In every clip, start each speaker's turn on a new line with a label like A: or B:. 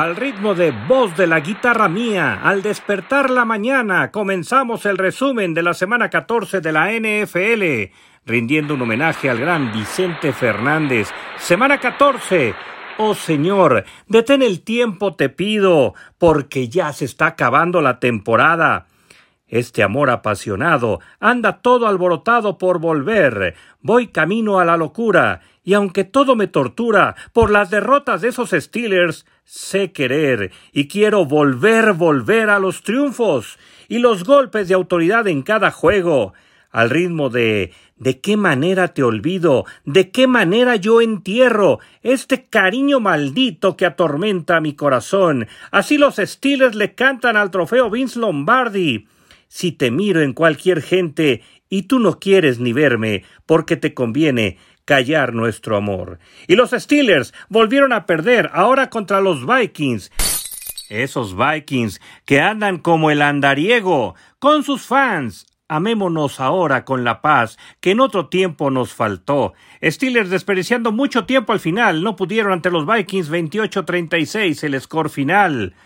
A: Al ritmo de voz de la guitarra mía, al despertar la mañana, comenzamos el resumen de la semana 14 de la NFL, rindiendo un homenaje al gran Vicente Fernández. Semana 14. Oh Señor, detén el tiempo, te pido, porque ya se está acabando la temporada. Este amor apasionado anda todo alborotado por volver. Voy camino a la locura, y aunque todo me tortura por las derrotas de esos Steelers, sé querer y quiero volver, volver a los triunfos y los golpes de autoridad en cada juego, al ritmo de de qué manera te olvido, de qué manera yo entierro este cariño maldito que atormenta mi corazón. Así los Steelers le cantan al trofeo Vince Lombardi. Si te miro en cualquier gente y tú no quieres ni verme porque te conviene callar nuestro amor. Y los Steelers volvieron a perder ahora contra los Vikings. Esos Vikings que andan como el andariego con sus fans. Amémonos ahora con la paz que en otro tiempo nos faltó. Steelers desperdiciando mucho tiempo al final, no pudieron ante los Vikings 28-36 el score final.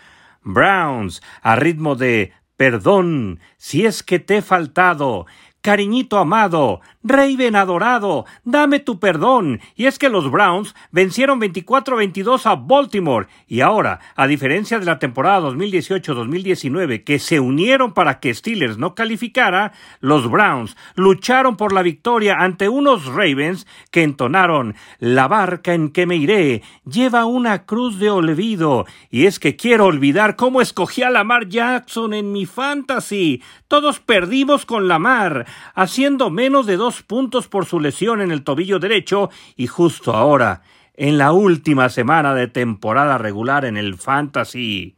A: Browns a ritmo de Perdón si es que te he faltado. Cariñito amado, Raven adorado, dame tu perdón. Y es que los Browns vencieron 24-22 a Baltimore y ahora, a diferencia de la temporada 2018-2019 que se unieron para que Steelers no calificara, los Browns lucharon por la victoria ante unos Ravens que entonaron La barca en que me iré lleva una cruz de olvido. Y es que quiero olvidar cómo escogí a Lamar Jackson en mi fantasy. Todos perdimos con Lamar haciendo menos de dos puntos por su lesión en el tobillo derecho y justo ahora, en la última semana de temporada regular en el Fantasy.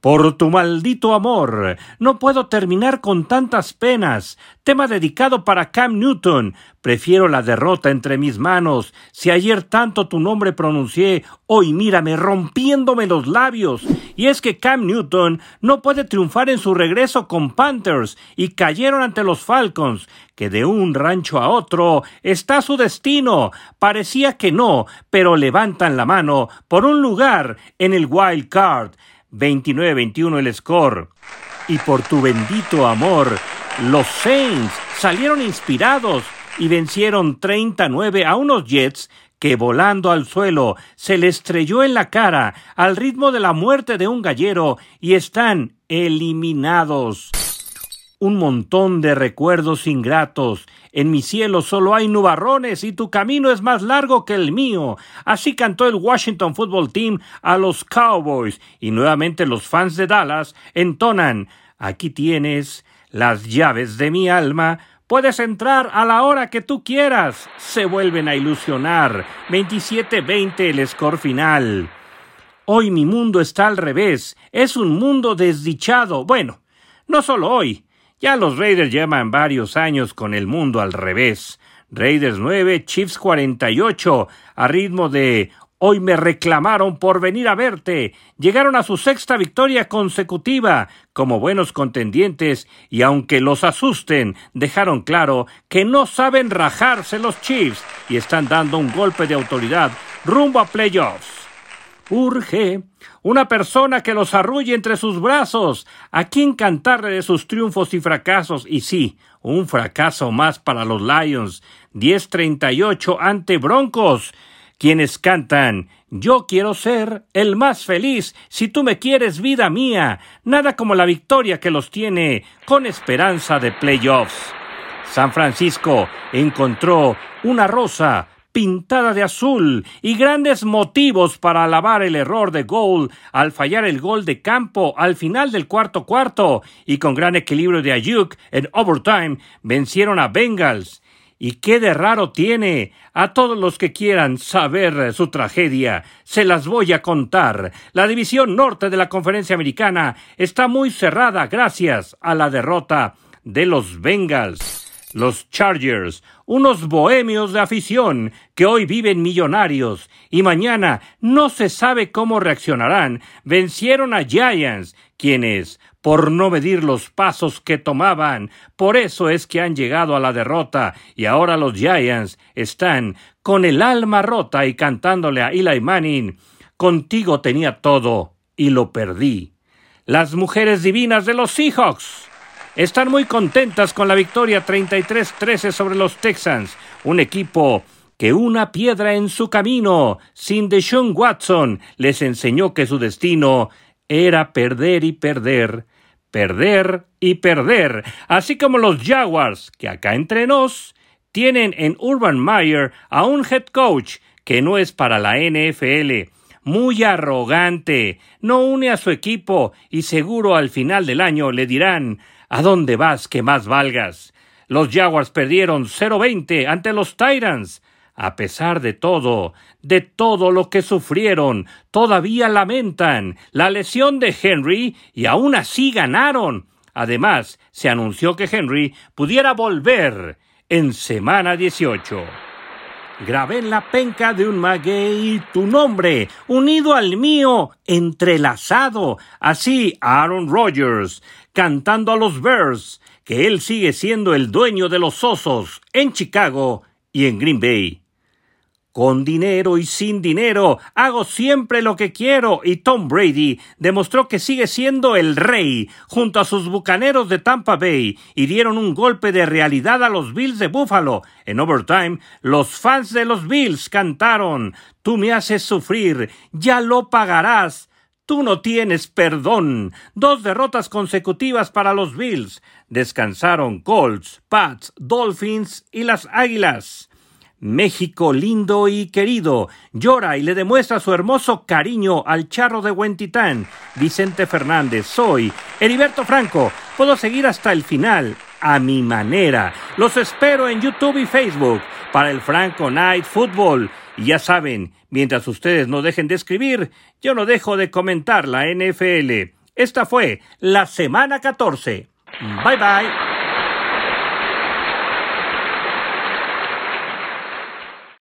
A: Por tu maldito amor, no puedo terminar con tantas penas. Tema dedicado para Cam Newton. Prefiero la derrota entre mis manos. Si ayer tanto tu nombre pronuncié, hoy mírame rompiéndome los labios. Y es que Cam Newton no puede triunfar en su regreso con Panthers y cayeron ante los Falcons, que de un rancho a otro está su destino. Parecía que no, pero levantan la mano por un lugar en el wild card. 29-21 el score. Y por tu bendito amor, los Saints salieron inspirados y vencieron 39 a unos Jets que volando al suelo se le estrelló en la cara al ritmo de la muerte de un gallero y están eliminados un montón de recuerdos ingratos. En mi cielo solo hay nubarrones y tu camino es más largo que el mío. Así cantó el Washington Football Team a los Cowboys y nuevamente los fans de Dallas entonan Aquí tienes las llaves de mi alma. Puedes entrar a la hora que tú quieras. Se vuelven a ilusionar. 27-20 el score final. Hoy mi mundo está al revés. Es un mundo desdichado. Bueno, no solo hoy. Ya los Raiders llevan varios años con el mundo al revés. Raiders 9, Chiefs 48, a ritmo de Hoy me reclamaron por venir a verte. Llegaron a su sexta victoria consecutiva como buenos contendientes y aunque los asusten, dejaron claro que no saben rajarse los Chiefs y están dando un golpe de autoridad rumbo a playoffs. Urge una persona que los arrulle entre sus brazos, a quien cantarle de sus triunfos y fracasos. Y sí, un fracaso más para los Lions. 10-38 ante Broncos, quienes cantan Yo quiero ser el más feliz si tú me quieres, vida mía. Nada como la victoria que los tiene con esperanza de playoffs. San Francisco encontró una rosa pintada de azul y grandes motivos para alabar el error de Gold al fallar el gol de campo al final del cuarto cuarto y con gran equilibrio de Ayuk en overtime vencieron a Bengals. ¿Y qué de raro tiene? A todos los que quieran saber su tragedia, se las voy a contar. La división norte de la conferencia americana está muy cerrada gracias a la derrota de los Bengals. Los Chargers, unos bohemios de afición que hoy viven millonarios y mañana no se sabe cómo reaccionarán, vencieron a Giants, quienes, por no medir los pasos que tomaban, por eso es que han llegado a la derrota. Y ahora los Giants están con el alma rota y cantándole a Eli Manning Contigo tenía todo y lo perdí. Las mujeres divinas de los Seahawks están muy contentas con la victoria 33-13 sobre los Texans, un equipo que una piedra en su camino, sin Deshaun Watson, les enseñó que su destino era perder y perder, perder y perder, así como los Jaguars, que acá entre nos, tienen en Urban Meyer a un head coach que no es para la NFL, muy arrogante, no une a su equipo y seguro al final del año le dirán ¿A dónde vas que más valgas? Los Jaguars perdieron 0-20 ante los Titans. A pesar de todo, de todo lo que sufrieron, todavía lamentan la lesión de Henry y aún así ganaron. Además, se anunció que Henry pudiera volver en semana 18. Grabé en la penca de un maguey tu nombre, unido al mío, entrelazado. Así Aaron Rodgers, cantando a los Bears, que él sigue siendo el dueño de los osos en Chicago y en Green Bay. Con dinero y sin dinero, hago siempre lo que quiero y Tom Brady demostró que sigue siendo el rey junto a sus bucaneros de Tampa Bay y dieron un golpe de realidad a los Bills de Buffalo. En overtime, los fans de los Bills cantaron Tú me haces sufrir, ya lo pagarás. Tú no tienes perdón. Dos derrotas consecutivas para los Bills. Descansaron Colts, Pats, Dolphins y las Águilas. México lindo y querido, llora y le demuestra su hermoso cariño al charro de Huentitán. Vicente Fernández, soy Heriberto Franco. Puedo seguir hasta el final, a mi manera. Los espero en YouTube y Facebook para el Franco Night Football. Y ya saben, mientras ustedes no dejen de escribir, yo no dejo de comentar la NFL. Esta fue la semana 14. Bye bye.